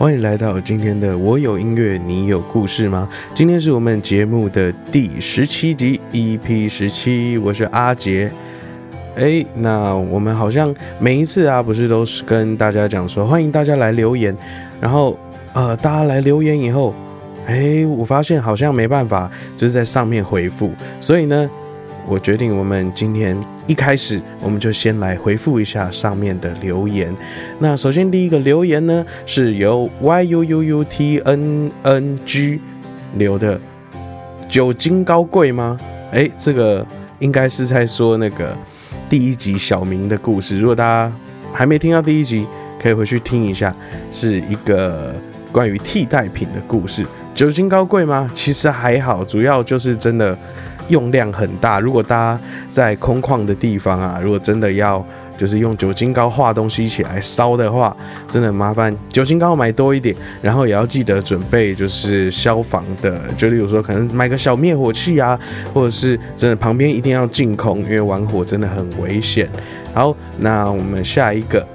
欢迎来到今天的我有音乐，你有故事吗？今天是我们节目的第十七集，EP 十七，我是阿杰。哎，那我们好像每一次啊，不是都是跟大家讲说，欢迎大家来留言，然后呃，大家来留言以后，哎，我发现好像没办法，就是在上面回复，所以呢。我决定，我们今天一开始，我们就先来回复一下上面的留言。那首先第一个留言呢，是由 y u u u t n n g 留的。酒精高贵吗？哎，这个应该是在说那个第一集小明的故事。如果大家还没听到第一集，可以回去听一下，是一个关于替代品的故事。酒精高贵吗？其实还好，主要就是真的。用量很大，如果大家在空旷的地方啊，如果真的要就是用酒精膏化东西起来烧的话，真的麻烦酒精膏买多一点，然后也要记得准备就是消防的，就例如说可能买个小灭火器啊，或者是真的旁边一定要净空，因为玩火真的很危险。好，那我们下一个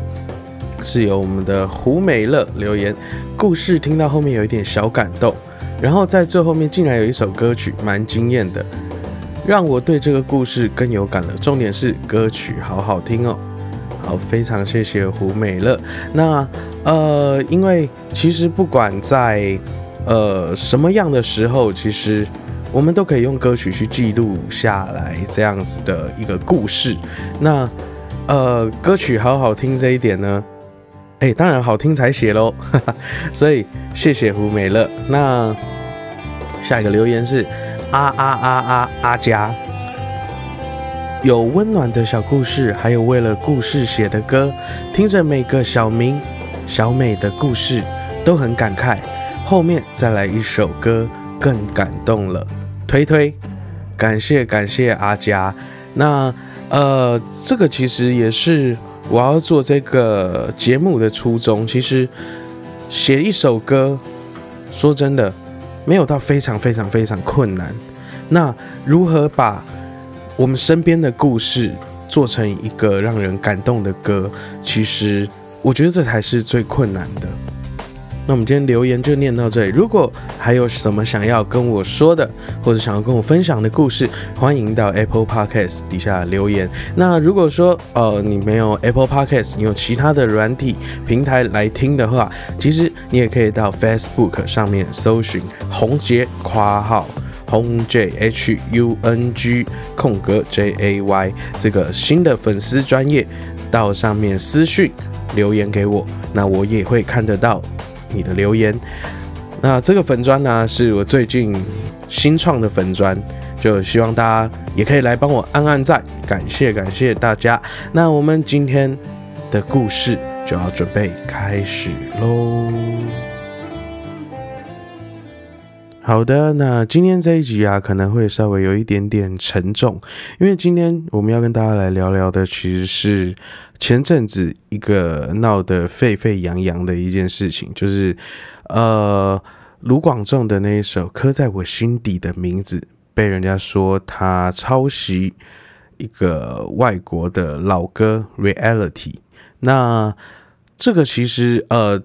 是由我们的胡美乐留言，故事听到后面有一点小感动，然后在最后面竟然有一首歌曲蛮惊艳的。让我对这个故事更有感了。重点是歌曲好好听哦。好，非常谢谢胡美乐。那呃，因为其实不管在呃什么样的时候，其实我们都可以用歌曲去记录下来这样子的一个故事。那呃，歌曲好好听这一点呢，哎，当然好听才写喽。所以谢谢胡美乐。那下一个留言是。啊啊啊啊！阿佳有温暖的小故事，还有为了故事写的歌，听着每个小明、小美的故事都很感慨。后面再来一首歌，更感动了。推推，感谢感谢阿佳。那呃，这个其实也是我要做这个节目的初衷。其实写一首歌，说真的。没有到非常非常非常困难，那如何把我们身边的故事做成一个让人感动的歌？其实我觉得这才是最困难的。那我们今天留言就念到这里。如果还有什么想要跟我说的，或者想要跟我分享的故事，欢迎到 Apple Podcast 底下留言。那如果说呃你没有 Apple Podcast，你有其他的软体平台来听的话，其实你也可以到 Facebook 上面搜寻红杰夸号红 J H U N G 空格 J A Y 这个新的粉丝专业，到上面私讯留言给我，那我也会看得到。你的留言，那这个粉砖呢，是我最近新创的粉砖，就希望大家也可以来帮我按按赞，感谢感谢大家。那我们今天的故事就要准备开始喽。好的，那今天这一集啊，可能会稍微有一点点沉重，因为今天我们要跟大家来聊聊的，其实是前阵子一个闹得沸沸扬扬的一件事情，就是呃，卢广仲的那一首《刻在我心底的名字》被人家说他抄袭一个外国的老歌《Reality》。那这个其实呃，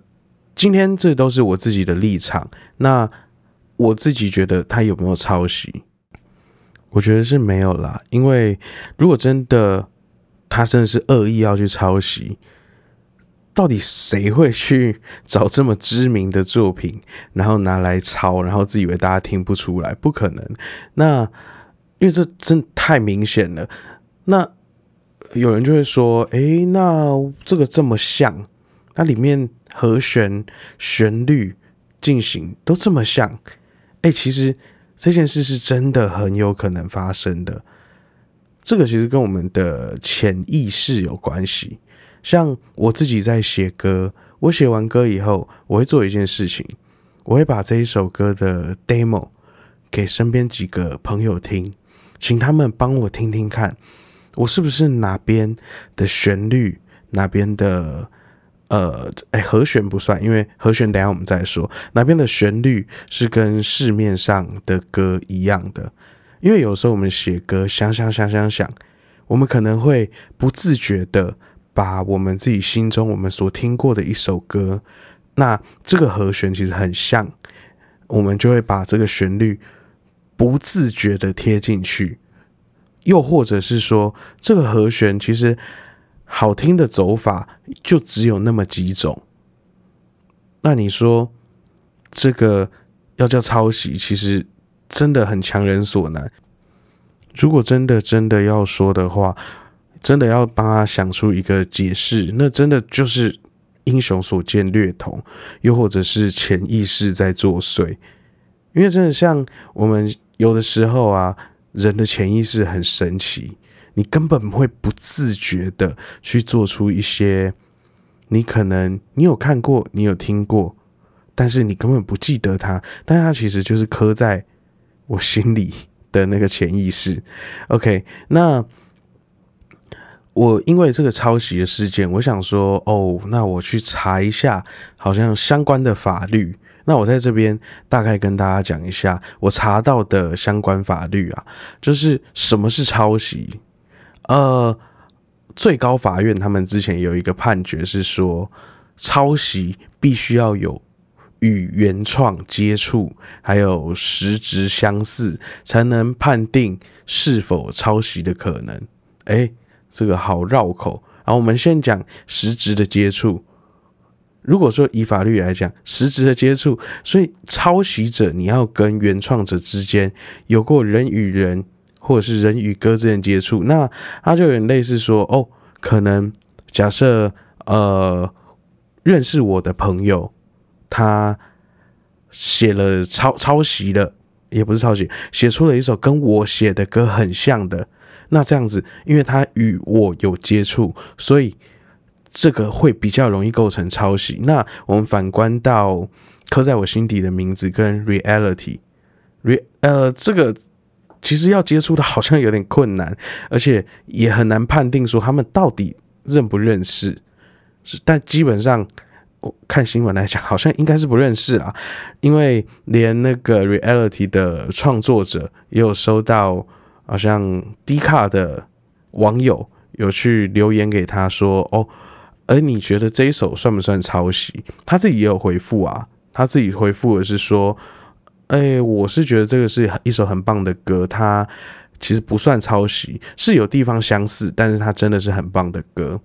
今天这都是我自己的立场。那我自己觉得他有没有抄袭？我觉得是没有啦，因为如果真的他真的是恶意要去抄袭，到底谁会去找这么知名的作品，然后拿来抄，然后自以为大家听不出来？不可能。那因为这真太明显了。那有人就会说：“诶，那这个这么像，那里面和弦、旋律进行都这么像。”哎，其实这件事是真的很有可能发生的。这个其实跟我们的潜意识有关系。像我自己在写歌，我写完歌以后，我会做一件事情，我会把这一首歌的 demo 给身边几个朋友听，请他们帮我听听看，我是不是哪边的旋律，哪边的。呃，哎，和弦不算，因为和弦等下我们再说。哪边的旋律是跟市面上的歌一样的？因为有时候我们写歌，想想想想想，我们可能会不自觉的把我们自己心中我们所听过的一首歌那这个和弦其实很像，我们就会把这个旋律不自觉的贴进去，又或者是说，这个和弦其实好听的走法就只有那么几种。那你说这个要叫抄袭，其实真的很强人所难。如果真的真的要说的话，真的要帮他想出一个解释，那真的就是英雄所见略同，又或者是潜意识在作祟。因为真的像我们有的时候啊，人的潜意识很神奇，你根本会不自觉的去做出一些你可能你有看过，你有听过，但是你根本不记得它，但它其实就是刻在我心里的那个潜意识。OK，那。我因为这个抄袭的事件，我想说，哦，那我去查一下，好像相关的法律。那我在这边大概跟大家讲一下，我查到的相关法律啊，就是什么是抄袭。呃，最高法院他们之前有一个判决是说，抄袭必须要有与原创接触，还有实质相似，才能判定是否抄袭的可能。哎。这个好绕口，然后我们先讲实质的接触。如果说以法律来讲，实质的接触，所以抄袭者你要跟原创者之间有过人与人或者是人与歌之间接触，那它就有点类似说，哦，可能假设呃认识我的朋友，他写了抄抄袭了，也不是抄袭，写出了一首跟我写的歌很像的。那这样子，因为他与我有接触，所以这个会比较容易构成抄袭。那我们反观到刻在我心底的名字跟 reality，re 呃，这个其实要接触的好像有点困难，而且也很难判定说他们到底认不认识。但基本上我看新闻来讲，好像应该是不认识啊，因为连那个 reality 的创作者也有收到。好像低卡的网友有去留言给他说：“哦，而你觉得这一首算不算抄袭？”他自己也有回复啊，他自己回复的是说：“哎，我是觉得这个是一首很棒的歌，它其实不算抄袭，是有地方相似，但是它真的是很棒的歌。”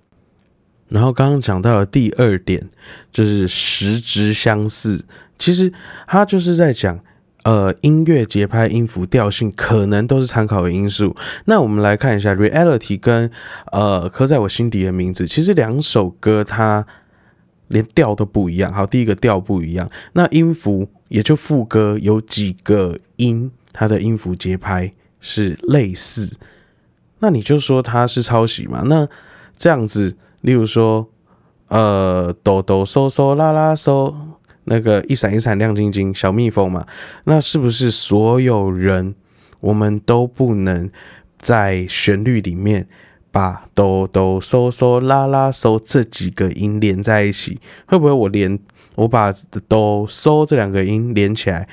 然后刚刚讲到的第二点就是实质相似，其实他就是在讲。呃，音乐节拍、音符、调性可能都是参考的因素。那我们来看一下《Reality》跟呃刻在我心底的名字，其实两首歌它连调都不一样。好，第一个调不一样，那音符也就副歌有几个音，它的音符节拍是类似。那你就说它是抄袭嘛？那这样子，例如说，呃，哆哆嗦嗦啦啦嗦。那个一闪一闪亮晶晶小蜜蜂嘛，那是不是所有人我们都不能在旋律里面把哆哆嗦嗦啦啦嗦这几个音连在一起？会不会我连我把哆嗦这两个音连起来，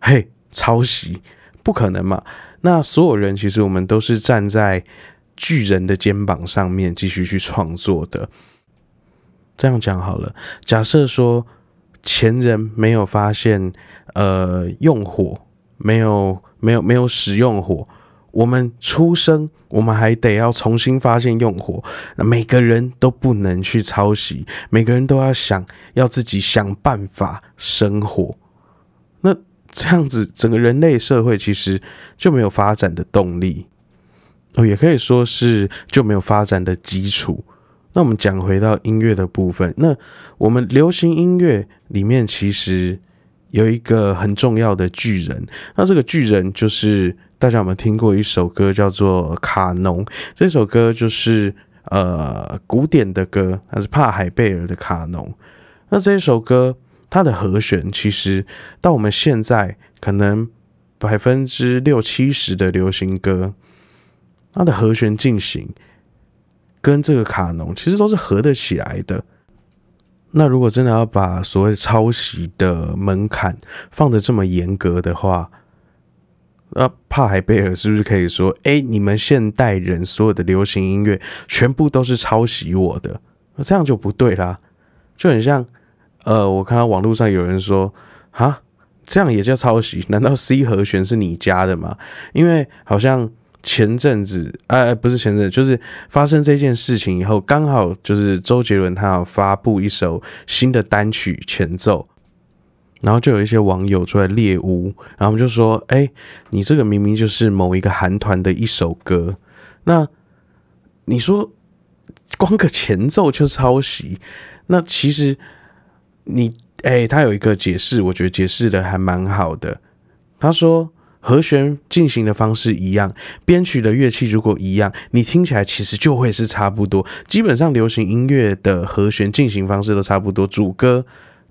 嘿，抄袭？不可能嘛？那所有人其实我们都是站在巨人的肩膀上面继续去创作的。这样讲好了，假设说。前人没有发现，呃，用火没有没有没有使用火，我们出生，我们还得要重新发现用火。那每个人都不能去抄袭，每个人都要想要自己想办法生活。那这样子，整个人类社会其实就没有发展的动力，哦，也可以说是就没有发展的基础。那我们讲回到音乐的部分，那我们流行音乐里面其实有一个很重要的巨人，那这个巨人就是大家有没有听过一首歌叫做《卡农》？这首歌就是呃古典的歌，它是帕海贝尔的《卡农》。那这首歌它的和弦其实到我们现在可能百分之六七十的流行歌，它的和弦进行。跟这个卡农其实都是合得起来的。那如果真的要把所谓抄袭的门槛放的这么严格的话，那帕海贝尔是不是可以说：哎，你们现代人所有的流行音乐全部都是抄袭我的？那这样就不对啦，就很像呃，我看到网络上有人说，啊，这样也叫抄袭？难道 C 和弦是你加的吗？因为好像前阵子，呃，不是前阵，就是发生这件事情以后，刚好就是周杰伦他要发布一首新的单曲前奏，然后就有一些网友出来猎污，然后就说，哎，你这个明明就是某一个韩团的一首歌，那你说光个前奏就抄袭？那其实。你哎，他有一个解释，我觉得解释的还蛮好的。他说和弦进行的方式一样，编曲的乐器如果一样，你听起来其实就会是差不多。基本上流行音乐的和弦进行方式都差不多，主歌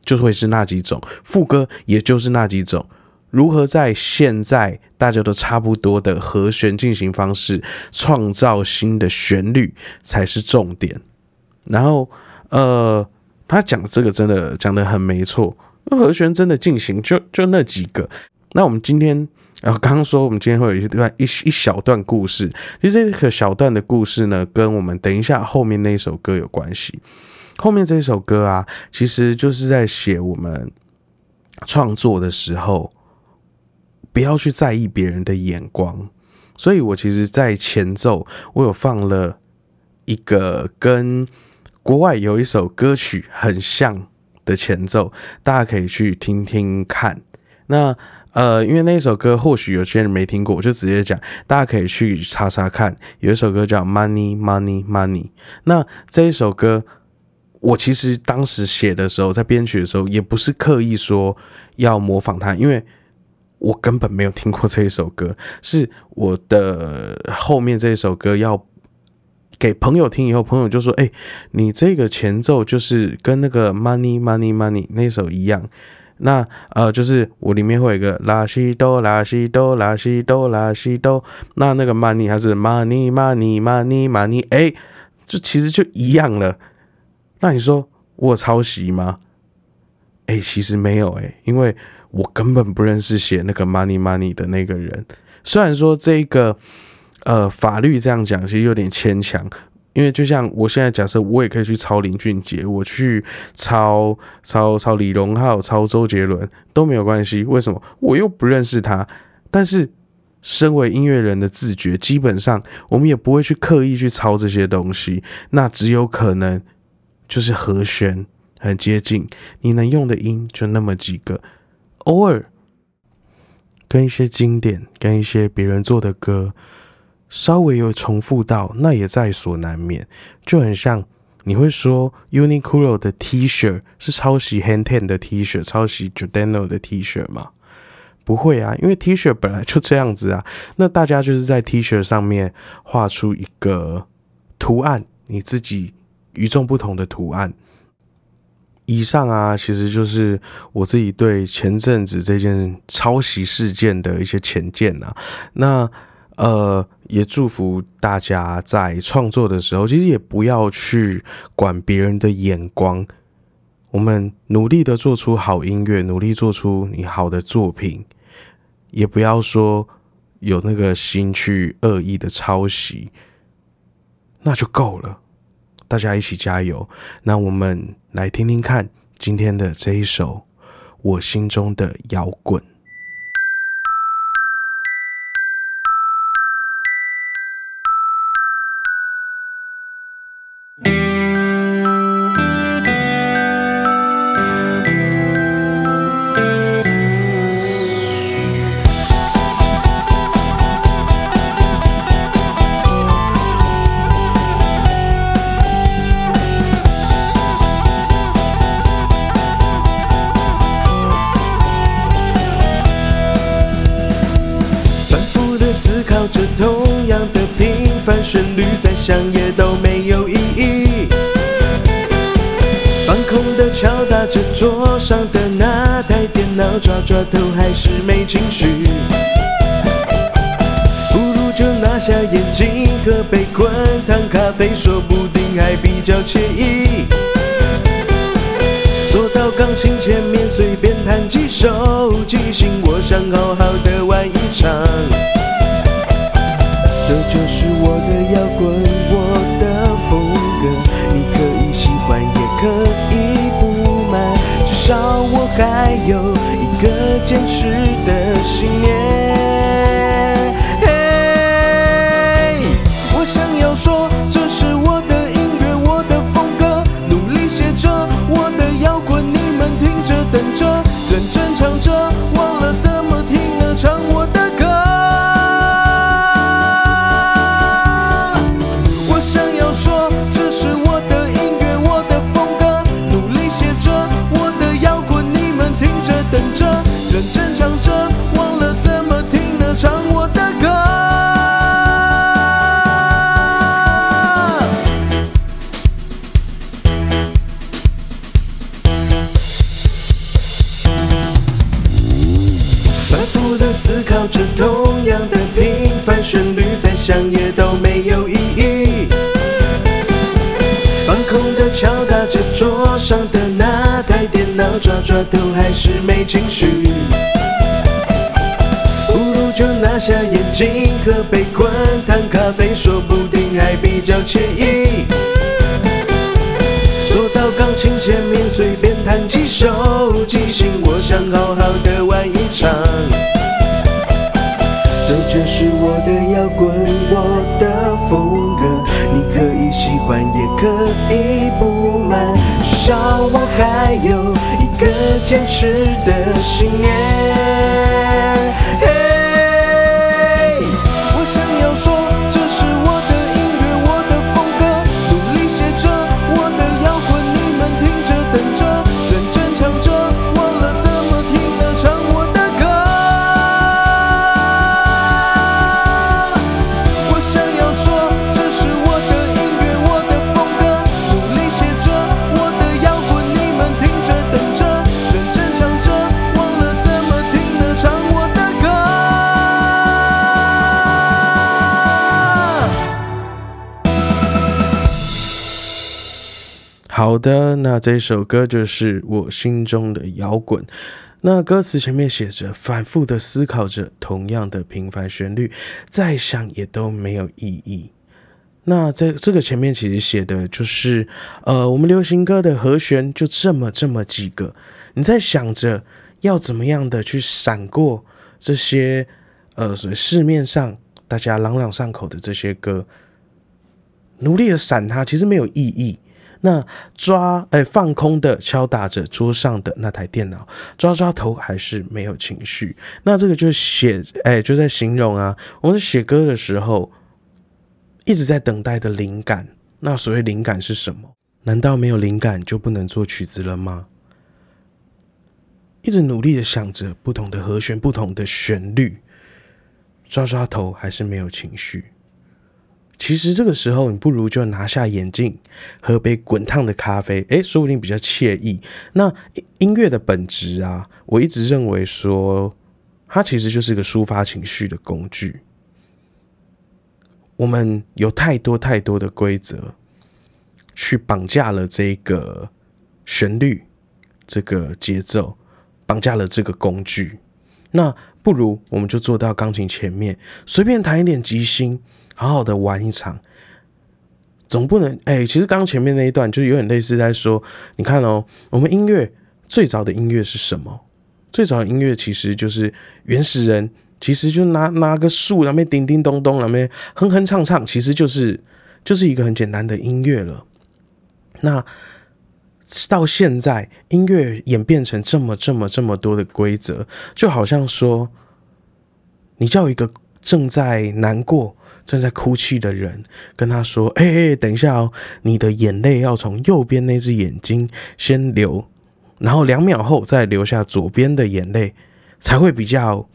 就会是那几种，副歌也就是那几种。如何在现在大家都差不多的和弦进行方式创造新的旋律才是重点。然后呃。他讲这个真的讲的很没错，和弦真的进行就就那几个。那我们今天，然后刚刚说我们今天会有一段一一小段故事，其实这个小段的故事呢，跟我们等一下后面那首歌有关系。后面这首歌啊，其实就是在写我们创作的时候，不要去在意别人的眼光。所以我其实，在前奏我有放了一个跟。国外有一首歌曲很像的前奏，大家可以去听听看。那呃，因为那首歌或许有些人没听过，我就直接讲，大家可以去查查看。有一首歌叫《Money Money Money》。那这一首歌，我其实当时写的时候，在编曲的时候，也不是刻意说要模仿他，因为我根本没有听过这一首歌。是我的后面这一首歌要。给朋友听以后，朋友就说：“哎，你这个前奏就是跟那个 Money Money Money 那首一样。那呃，就是我里面会有一个拉西哆拉西哆拉西哆拉西哆，那那个 Money 还是 Money Money Money Money，哎，就其实就一样了。那你说我抄袭吗？哎，其实没有哎，因为我根本不认识写那个 Money Money 的那个人。虽然说这个。”呃，法律这样讲其实有点牵强，因为就像我现在假设，我也可以去抄林俊杰，我去抄抄抄李荣浩，抄周杰伦都没有关系。为什么？我又不认识他。但是，身为音乐人的自觉，基本上我们也不会去刻意去抄这些东西。那只有可能就是和弦很接近，你能用的音就那么几个，偶尔跟一些经典，跟一些别人做的歌。稍微有重复到，那也在所难免，就很像你会说 Uniqlo 的 T 恤是抄袭 Hanten 的 T 恤，抄袭 Giordano 的 T 恤吗？不会啊，因为 T 恤本来就这样子啊。那大家就是在 T 恤上面画出一个图案，你自己与众不同的图案。以上啊，其实就是我自己对前阵子这件抄袭事件的一些浅见啊。那。呃，也祝福大家在创作的时候，其实也不要去管别人的眼光。我们努力的做出好音乐，努力做出你好的作品，也不要说有那个心去恶意的抄袭，那就够了。大家一起加油！那我们来听听看今天的这一首我心中的摇滚。同样的平凡旋律再响也都没有意义。放空的敲打着桌上的那台电脑，抓抓头还是没情绪。不如就拿下眼镜，喝杯滚烫咖啡，说不定还比较惬意。坐到钢琴前面，随便弹几首即兴，我想好好的玩一场。还有一个坚持的信念。嘿我想要说，这是我的音乐，我的风格，努力写着我的摇滚，你们听着等着，认真唱着，忘了怎想也都没有意义。放空的敲打着桌上的那台电脑，抓抓头还是没情绪。不如就拿下眼镜，喝杯滚烫咖啡，说不定还比较惬意。坐到钢琴前面，随便弹几首即兴，我想好好的玩一场。这就是我的摇滚，可以不满，至少我还有一个坚持的信念。的，那这首歌就是我心中的摇滚。那歌词前面写着，反复的思考着同样的平凡旋律，再想也都没有意义。那在这个前面其实写的就是，呃，我们流行歌的和弦就这么这么几个，你在想着要怎么样的去闪过这些，呃，所谓市面上大家朗朗上口的这些歌，努力的闪它，其实没有意义。那抓哎放空的敲打着桌上的那台电脑，抓抓头还是没有情绪。那这个就写哎就在形容啊，我们写歌的时候一直在等待的灵感。那所谓灵感是什么？难道没有灵感就不能做曲子了吗？一直努力的想着不同的和弦、不同的旋律，抓抓头还是没有情绪。其实这个时候，你不如就拿下眼镜，喝杯滚烫的咖啡，诶，说不定比较惬意。那音乐的本质啊，我一直认为说，它其实就是一个抒发情绪的工具。我们有太多太多的规则，去绑架了这个旋律、这个节奏，绑架了这个工具。那不如我们就坐到钢琴前面，随便弹一点即兴。好好的玩一场，总不能哎、其实刚前面那一段就有点类似在说，你看哦，我们音乐最早的音乐是什么？最早的音乐其实就是原始人，其实就拿拿个树，那边叮叮咚咚，那边哼哼唱唱，其实就是就是一个很简单的音乐了。那到现在，音乐演变成这么这么这么多的规则，就好像说，你叫一个正在难过。正在哭泣的人跟他说：“哎、欸、哎，等一下哦，你的眼泪要从右边那只眼睛先流，然后两秒后再流下左边的眼泪，才会比较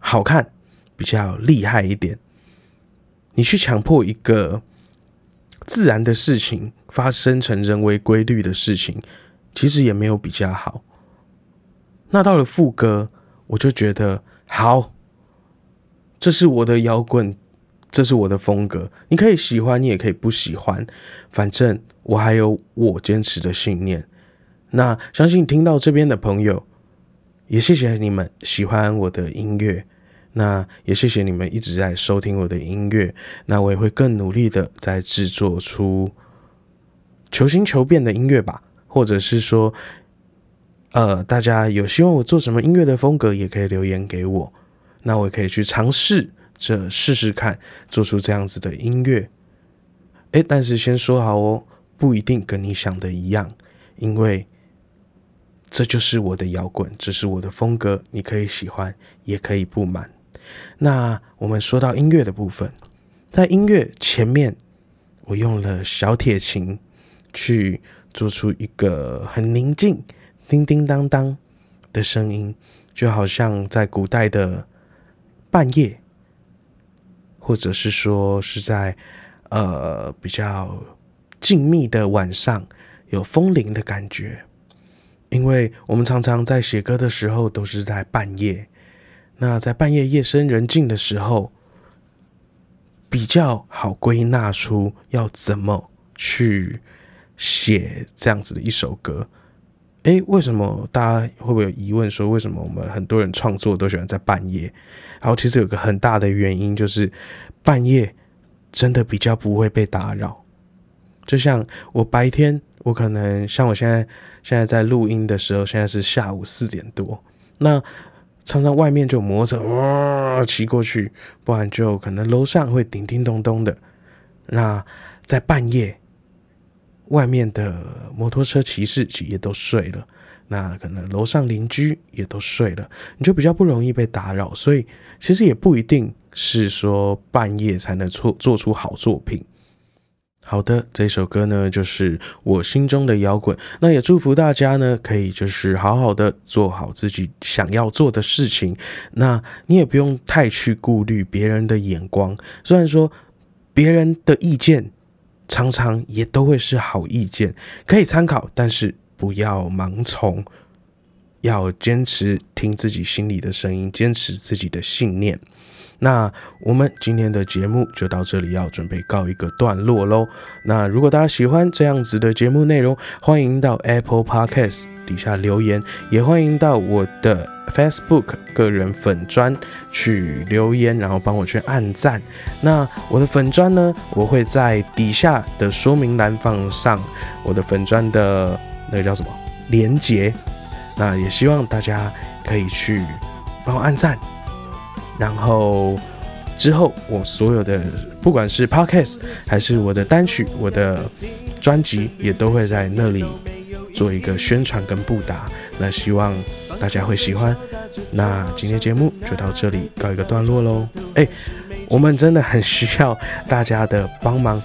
好看，比较厉害一点。你去强迫一个自然的事情发生成人为规律的事情，其实也没有比较好。那到了副歌，我就觉得好，这是我的摇滚。”这是我的风格，你可以喜欢，你也可以不喜欢，反正我还有我坚持的信念。那相信听到这边的朋友，也谢谢你们喜欢我的音乐，那也谢谢你们一直在收听我的音乐。那我也会更努力的在制作出求新求变的音乐吧，或者是说呃，大家有希望我做什么音乐的风格，也可以留言给我，那我也可以去尝试着试试看，做出这样子的音乐。诶，但是先说好哦，不一定跟你想的一样，因为这就是我的摇滚，这是我的风格，你可以喜欢，也可以不满。那我们说到音乐的部分，在音乐前面，我用了小铁琴去做出一个很宁静、叮叮当当的声音，就好像在古代的半夜，或者是说是在呃比较静谧的晚上，有风铃的感觉。因为我们常常在写歌的时候都是在半夜。那在半夜夜深人静的时候，比较好归纳出要怎么去写这样子的一首歌。诶，为什么大家会不会有疑问？说为什么我们很多人创作都喜欢在半夜？然后其实有个很大的原因就是半夜真的比较不会被打扰。就像我白天，我可能像我现在现在在录音的时候，现在是下午四点多，那。常常外面就摩托车哇骑过去，不然就可能楼上会叮叮咚咚的。那在半夜，外面的摩托车骑士也都睡了，那可能楼上邻居也都睡了，你就比较不容易被打扰。所以其实也不一定是说半夜才能做做出好作品。好的，这首歌呢，就是我心中的摇滚。那也祝福大家呢，可以就是好好的做好自己想要做的事情。那你也不用太去顾虑别人的眼光，虽然说别人的意见常常也都会是好意见，可以参考，但是不要盲从，要坚持听自己心里的声音，坚持自己的信念。那我们今天的节目就到这里，要准备告一个段落喽。那如果大家喜欢这样子的节目内容，欢迎到 Apple Podcast 底下留言，也欢迎到我的 Facebook 个人粉砖去留言，然后帮我去按赞。那我的粉砖呢，我会在底下的说明栏放上我的粉砖的那个叫什么连接。那也希望大家可以去帮我按赞。然后之后，我所有的不管是 podcast 还是我的单曲、我的专辑，也都会在那里做一个宣传跟布达。那希望大家会喜欢。那今天节目就到这里告一个段落喽。哎，我们真的很需要大家的帮忙，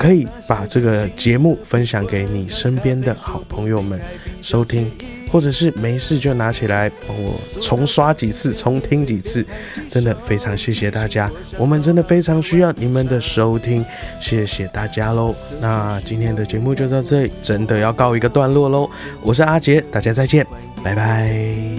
可以把这个节目分享给你身边的好朋友们收听。或者是没事就拿起来帮我重刷几次、重听几次，真的非常谢谢大家，我们真的非常需要你们的收听，谢谢大家喽。那今天的节目就到这里，真的要告一个段落喽。我是阿杰，大家再见，拜拜。